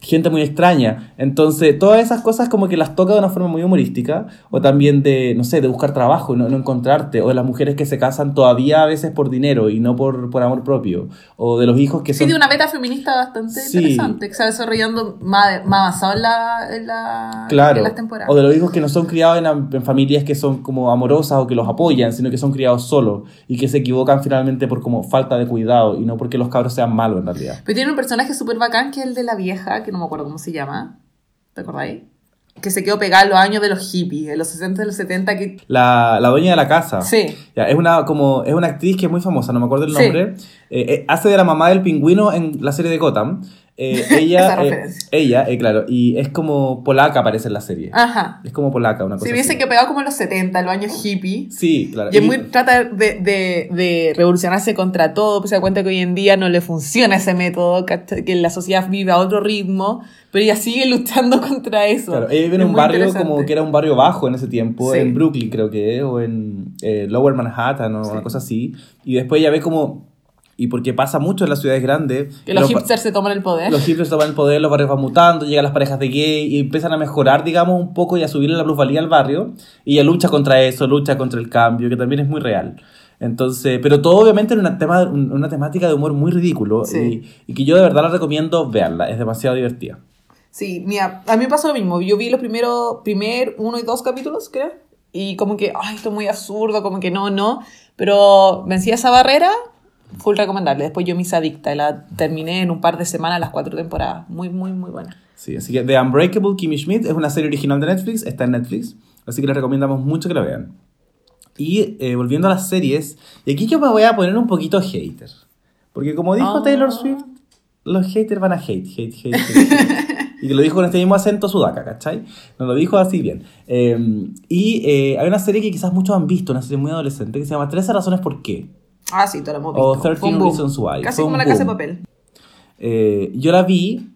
gente muy extraña. Entonces, todas esas cosas como que las toca de una forma muy humorística, o también de, no sé, de buscar trabajo y no, no encontrarte, o de las mujeres que se casan todavía a veces por dinero y no por, por amor propio, o de los hijos que Sí, son... de una meta feminista bastante Sí. interesante, que se va desarrollando más, más avanzado en, la, en, la, Claro, en las temporadas. o de los hijos que no son criados en, en familias que son como amorosas o que los apoyan, sino que son criados solos y que se equivocan finalmente por como falta de cuidado y no porque los cabros sean malos en realidad. Pero tiene un personaje súper bacán que es el de la vieja, que no me acuerdo cómo se llama. ¿Te acordáis? Que se quedó pegada en los años de los hippies, en los 60 y los 70, que... La, la dueña de la casa. Sí. Ya, es una como es una actriz que es muy famosa, no me acuerdo el Sí. nombre. Eh, eh, hace de la mamá del pingüino en la serie de Gotham. Eh, [LAUGHS] ella, eh, ella, eh, claro, y es como polaca aparece en la serie. Ajá. Es como polaca, una cosa. Se hubiese así. quedado como en los 70, en los años hippies. Sí, claro. Y es muy, trata de, de, de revolucionarse contra todo, pues se da cuenta que hoy en día no le funciona ese método, que la sociedad vive a otro ritmo, pero ella sigue luchando [LAUGHS] contra eso. Claro, ella vive en Es un barrio como que era un barrio bajo en ese tiempo, Sí. en Brooklyn creo que o en eh, Lower Manhattan o Sí. una cosa así. Y después ella ve como, y porque pasa mucho en las ciudades grandes, Que los, pa- hipsters se toman el poder. Los hipsters toman el poder, los barrios van mutando, llegan las parejas de gay y empiezan a mejorar, digamos, un poco y a subirle la plusvalía al barrio. Y ella lucha contra eso, lucha contra el cambio, que también es muy real. Entonces, pero todo obviamente en una, tema, un- una temática de humor muy ridículo Sí. y, y que yo de verdad la recomiendo verla, es demasiado divertida. Sí, mira, a mí me pasó lo mismo. Yo vi los primeros, primer uno y dos capítulos, creo. Y como que, ay, esto es muy absurdo, como que no, no. Pero vencí esa barrera, full recomendable. Después yo me hice adicta y la terminé en un par de semanas las cuatro temporadas. Muy, muy, muy buena. Sí, así que The Unbreakable Kimmy Schmidt es una serie original de Netflix, está en Netflix, así que les recomendamos mucho que la vean. Y eh, volviendo a las series, y aquí yo me voy a poner un poquito hater. Porque como dijo Ah. Taylor Swift, los haters van a hate, hate, hate, hate. hate. [LAUGHS] y que lo dijo con este mismo acento sudaca, ¿cachai? No lo dijo así bien. Eh, y eh, hay una serie que quizás muchos han visto, una serie muy adolescente, que se llama 13 razones por qué. Ah, sí, todo lo hemos O visto. 13 Fue un boom. Reasons Why. Casi Fue como la casa de boom. papel. Eh, yo la vi,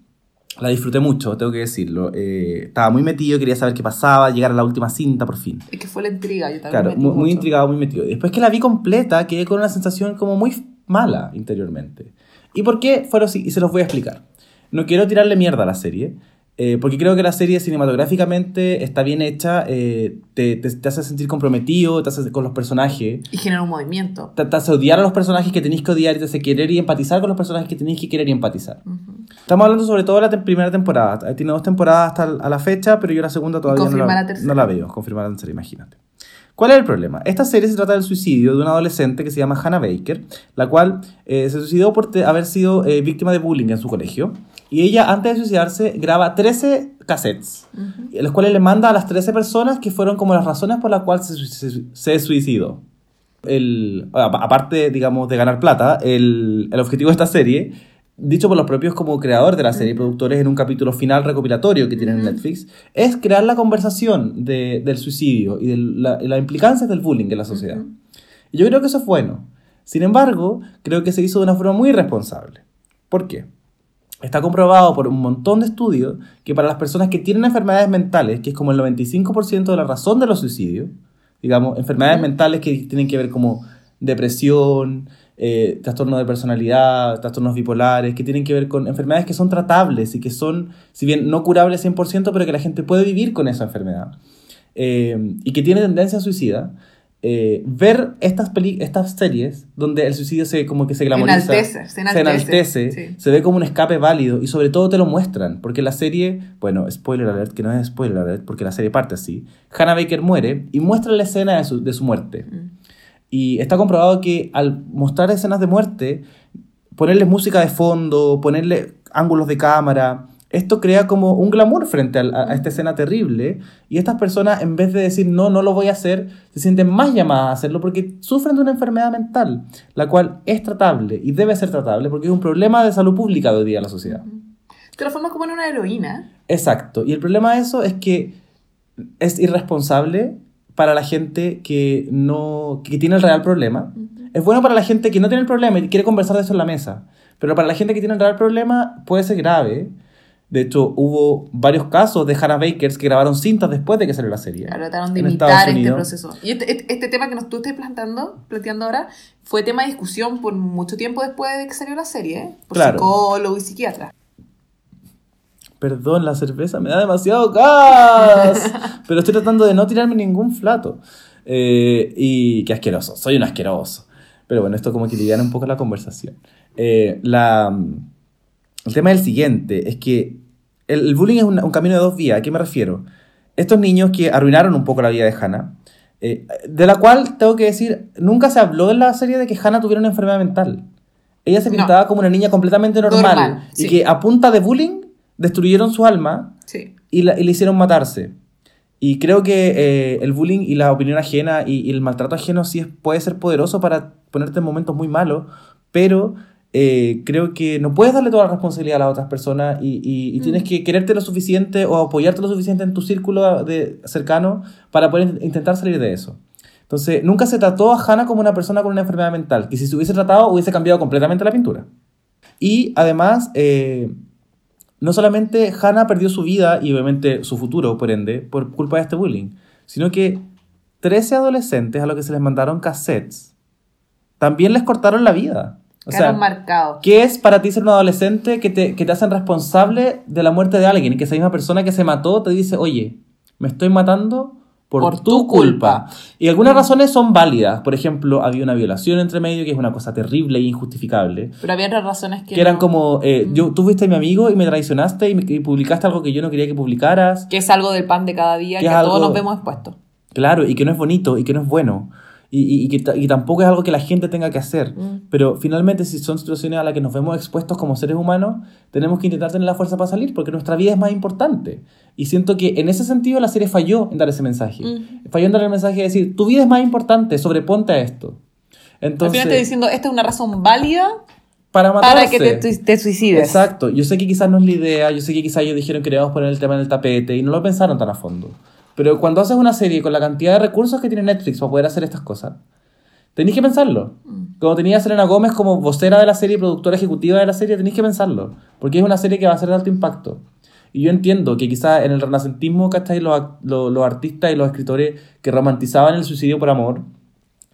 la disfruté mucho, tengo que decirlo. Eh, estaba muy metido, quería saber qué pasaba, llegar a la última cinta por fin. Es que fue la intriga. Yo también Claro, metí muy, muy intrigado, muy metido. Después que la vi completa, quedé con una sensación como muy mala interiormente. ¿Y por qué? Fueron así, y se los voy a explicar. No quiero tirarle mierda a la serie, eh, porque creo que la serie cinematográficamente está bien hecha, eh, te, te- te hace sentir comprometido, te hace con los personajes, Y genera un movimiento. te, te hace odiar a los personajes que tenéis que odiar y te hace querer y empatizar con los personajes que tenéis que querer y empatizar. Estamos hablando sobre todo de la tem- primera temporada. Tiene dos temporadas hasta a la fecha, pero yo la segunda todavía no confirmar la, la tercera. no la veo. Confirmar la tercera, imagínate. ¿Cuál es el problema? Esta serie se trata del suicidio de una adolescente que se llama Hannah Baker, la cual eh, se suicidó por te- haber sido eh, víctima de bullying en su colegio. Y ella, antes de suicidarse, graba 13 cassettes, en los cuales le manda a las 13 personas que fueron como las razones por las cuales se, sui- se- se suicidó. El, aparte, digamos, de ganar plata, el, el objetivo de esta serie, dicho por los propios como creadores de la serie, productores en un capítulo final recopilatorio que tienen en Netflix, es crear la conversación de- del suicidio y de la, las implicancias del bullying en la sociedad. Y yo creo que eso es bueno. Sin embargo, creo que se hizo de una forma muy irresponsable. ¿Por qué? Está comprobado por un montón de estudios que para las personas que tienen enfermedades mentales, que es como el 95% de la razón de los suicidios, digamos, enfermedades mentales que tienen que ver como depresión, eh, trastorno de personalidad, trastornos bipolares, que tienen que ver con enfermedades que son tratables y que son, si bien no curables 100%, pero que la gente puede vivir con esa enfermedad eh, y que tiene tendencia a suicida, eh, ver estas, peli estas series donde el suicidio se como que se glamoriza, Enaltece, se enaltece, enaltece, sí. se ve como un escape válido y sobre todo te lo muestran, porque la serie, bueno, spoiler alert, que no es spoiler alert, porque la serie parte así, Hannah Baker muere y muestra la escena de su, de su muerte. Y está comprobado que al mostrar escenas de muerte, ponerle música de fondo, ponerle ángulos de cámara, esto crea como un glamour frente a esta escena terrible. Y estas personas, en vez de decir no, no lo voy a hacer, se sienten más llamadas a hacerlo porque sufren de una enfermedad mental, la cual es tratable y debe ser tratable porque es un problema de salud pública de hoy día en la sociedad. Te lo formas como en una heroína. Exacto. Y el problema de eso es que es irresponsable para la gente que no que tiene el real problema. Es bueno para la gente que no tiene el problema y quiere conversar de eso en la mesa. Pero para la gente que tiene el real problema puede ser grave. De hecho, hubo varios casos de Hannah Bakers que grabaron cintas después de que salió la serie. Trataron de imitar este proceso. Y este, este, este tema que nos, tú estás planteando, planteando ahora fue tema de discusión por mucho tiempo después de que salió la serie, ¿eh? por Claro. psicólogos y psiquiatras. Perdón, la cerveza me da demasiado gas. [LAUGHS] Pero estoy tratando de no tirarme ningún flato. Eh, y qué asqueroso, soy un asqueroso. Pero bueno, esto como que liviana un poco la conversación. Eh, la, el tema es el siguiente, es que el, el bullying es un, un camino de dos vías. ¿A qué me refiero? Estos niños que arruinaron un poco la vida de Hannah, eh, de la cual tengo que decir, nunca se habló en la serie de que Hannah tuviera una enfermedad mental. Ella se No. pintaba como una niña completamente normal, Normal, y que a punta de bullying destruyeron su alma Sí. y, la- y le hicieron matarse. Y creo que eh, el bullying y la opinión ajena y, y el maltrato ajeno sí es- puede ser poderoso para ponerte en momentos muy malos, pero eh, creo que no puedes darle toda la responsabilidad a las otras personas y, y- y tienes que quererte lo suficiente o apoyarte lo suficiente en tu círculo de, cercano para poder intentar salir de eso. Entonces, nunca se trató a Hannah como una persona con una enfermedad mental, que si se hubiese tratado hubiese cambiado completamente la pintura. Y además, eh, no solamente Hannah perdió su vida y obviamente su futuro, por ende, por culpa de este bullying, sino que 13 adolescentes a los que se les mandaron cassettes también les cortaron la vida. O sea, marcados. ¿qué es para ti ser un adolescente que te, que te hacen responsable de la muerte de alguien y que esa misma persona que se mató te dice, oye, me estoy matando por, Por tu, culpa. culpa. Y algunas razones son válidas. Por ejemplo, había una violación entre medio que es una cosa terrible e injustificable Pero había otras razones que. que eran no- como, eh, Mm. yo, tú fuiste mi amigo y me traicionaste y, me- y publicaste algo que yo no quería que publicaras. Que es algo del pan de cada día Que que, es a todos algo- nos vemos expuestos. Claro, y que no es bonito y que no es bueno. Y, y- y que y tampoco es algo que la gente tenga que hacer. Mm. Pero finalmente, si son situaciones a las que nos vemos expuestos como seres humanos, tenemos que intentar tener la fuerza para salir porque nuestra vida es más importante. Y siento que en ese sentido la serie falló en dar ese mensaje. Mm. Falló en dar el mensaje de decir, tu vida es más importante, sobreponte a esto. Al Entonces, final estoy diciendo, esta es una razón válida para matarse. para que te, te suicides. Exacto, yo sé que quizás no es la idea, yo sé que quizás ellos dijeron que queríamos poner el tema en el tapete y no lo pensaron tan a fondo. Pero cuando haces una serie con la cantidad de recursos que tiene Netflix para poder hacer estas cosas, tenéis que pensarlo. Como tenía a Selena Gómez como vocera de la serie, productora ejecutiva de la serie, tenéis que pensarlo. Porque es una serie que va a ser de alto impacto. Y yo entiendo que quizás en el renacentismo, ¿cachai? Los, los, los artistas y los escritores que romantizaban el suicidio por amor,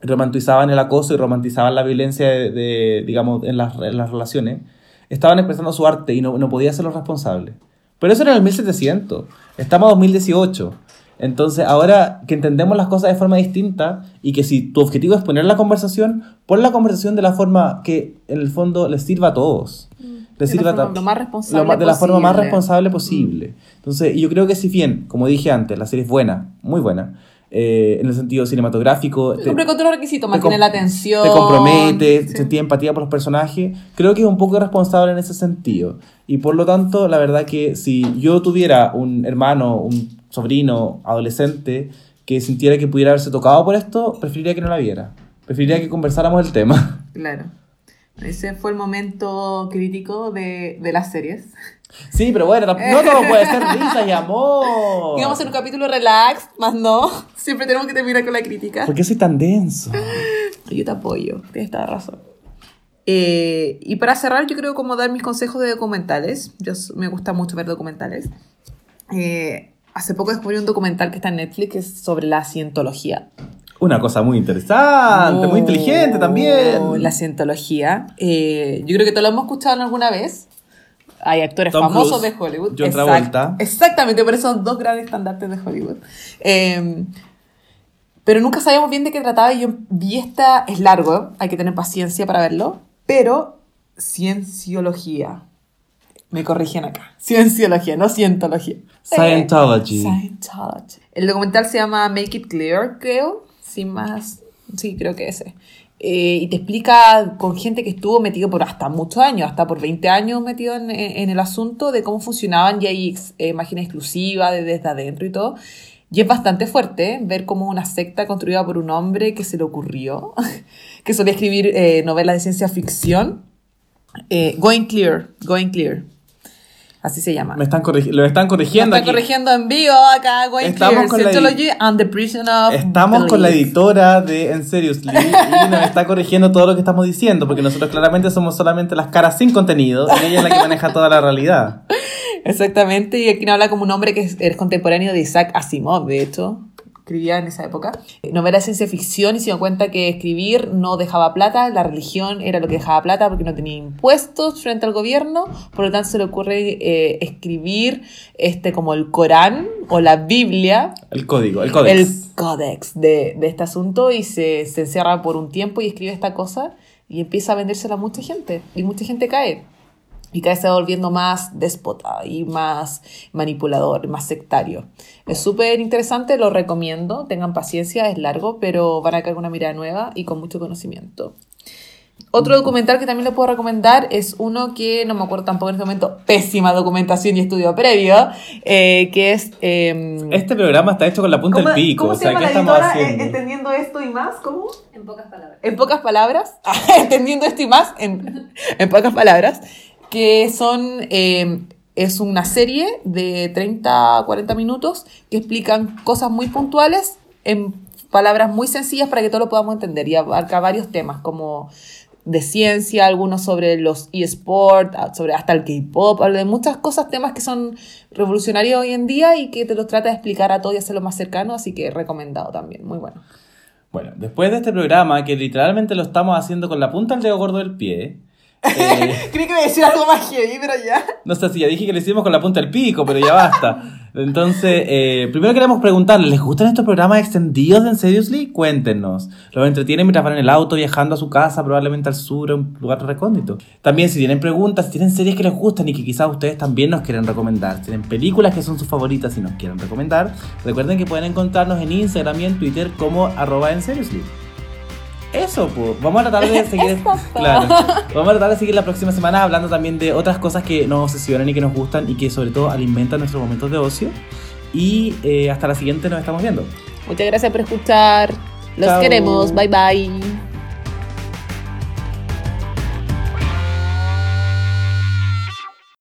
romantizaban el acoso y romantizaban la violencia de, de, digamos, en las, en las relaciones, estaban expresando su arte y no, no podía ser los responsables. Pero eso era en el 1700. Estamos en 2018. Entonces, ahora que entendemos las cosas de forma distinta y que si tu objetivo es poner la conversación, pon la conversación de la forma que en el fondo les sirva a todos. Les Mm. De la sirva a forma lo más responsable lo de la forma más posible. Mm. responsable posible. Entonces, yo creo que si bien, como dije antes, la serie es buena, muy buena, eh, en el sentido cinematográfico, te- Cumple con todos los requisitos, mantiene la atención. te compromete, Sí. sentí empatía por los personajes. Creo que es un poco irresponsable en ese sentido. Y por lo tanto, la verdad que si yo tuviera un hermano, un sobrino, adolescente, que sintiera que pudiera haberse tocado por esto, preferiría que no la viera. Preferiría que conversáramos el tema. [LAUGHS] Claro. Ese fue el momento crítico de, de las series. Sí, pero bueno, no todo puede ser risa y amor. [LAUGHS] Íbamos a hacer un capítulo relax, más no. Siempre tenemos que terminar con la crítica. ¿Por qué soy tan denso? [LAUGHS] Yo te apoyo, tienes toda razón. Eh, y para cerrar, yo creo como dar mis consejos de documentales. Yo me gusta mucho ver documentales. Eh, hace poco descubrí un documental que está en Netflix que es sobre la cientología. Una cosa muy interesante, muy inteligente también. La cientología. Eh, yo creo que todos lo hemos escuchado alguna vez. Hay actores Tom famosos de Hollywood. John Exact- Travolta. Exactamente, por eso son dos grandes estandartes de Hollywood. Eh, pero nunca sabíamos bien de qué trataba y yo vi esta, es largo, hay que tener paciencia para verlo, pero cienciología. Me corrigen acá. Cienciología, no cientología. Scientology. Scientology. El documental se llama Make It Clear, creo. Sin más. Sí, creo que ese. Eh, y te explica con gente que estuvo metido por hasta muchos años, hasta por 20 años metido en, en el asunto de cómo funcionaban y hay eh, exclusivas de desde adentro y todo. Y es bastante fuerte ¿eh? ver cómo una secta construida por un hombre que se le ocurrió, [LAUGHS] que solía escribir eh, novelas de ciencia ficción. Going Clear, Going Clear. Así se llama. Me están lo están corrigiendo está aquí. corrigiendo en vivo acá, Going Estamos Clear, con la Scientology and the Prison of Estamos con la editora de En Seriously y nos está corrigiendo todo lo que estamos diciendo, porque nosotros claramente somos solamente las caras sin contenido y ella es la que maneja toda la realidad. [LAUGHS] Exactamente, y aquí nos habla como un hombre que es, es contemporáneo de Isaac Asimov, de hecho. Escribía en esa época. Eh, Novela de ciencia ficción y se dio cuenta que escribir no dejaba plata, la religión era lo que dejaba plata porque no tenía impuestos frente al gobierno, por lo tanto se le ocurre eh, escribir este como el Corán o la Biblia. El código, el códex. El códex de, de este asunto y se, se encierra por un tiempo y escribe esta cosa y empieza a vendérsela a mucha gente y mucha gente cae. Y cada vez se va volviendo más déspota y más manipulador, más sectario. Es súper interesante, lo recomiendo. Tengan paciencia, es largo, pero van a caer con una mirada nueva y con mucho conocimiento. Otro documental que también les puedo recomendar es uno que no me acuerdo tampoco en este momento, pésima documentación y estudio previo, eh, que es... em, Este programa está hecho con la punta del pico. ¿Cómo o se sea, llama ¿qué la estamos editora? haciendo? Eh, Entendiendo esto y más, ¿cómo? En pocas palabras. En pocas palabras, [LAUGHS] entendiendo esto y más, en, en pocas palabras, que son, eh, es una serie de 30 a 40 minutos que explican cosas muy puntuales en palabras muy sencillas para que todos lo podamos entender y abarca varios temas como de ciencia, algunos sobre los eSports, sobre hasta el K-pop, habla de muchas cosas, temas que son revolucionarios hoy en día y que te los trata de explicar a todos y hacerlo más cercano, así que recomendado también, muy bueno. Bueno, después de este programa, que literalmente lo estamos haciendo con la punta del dedo gordo del pie, eh, [LAUGHS] Creí que me decía algo más heavy, pero ya. no sé si ya dije que lo hicimos con la punta del pico, pero ya basta. Entonces, eh, primero queremos preguntarles, ¿les gustan estos programas extendidos de En Seriously? Cuéntenos. ¿Los entretienen mientras van en el auto, viajando a su casa, probablemente al sur, a un lugar recóndito? También, si tienen preguntas, si tienen series que les gustan y que quizás ustedes también nos quieren recomendar, si tienen películas que son sus favoritas y nos quieren recomendar, recuerden que pueden encontrarnos en Instagram y en Twitter como arroba En Seriously. Eso, pues. Vamos a tratar de [LAUGHS] seguir. Claro. Vamos a tratar de seguir la próxima semana hablando también de otras cosas que nos obsesionan y que nos gustan y que sobre todo alimentan nuestros momentos de ocio. Y eh, hasta la siguiente nos estamos viendo. Muchas gracias por escuchar. Los Chao. queremos. Bye bye.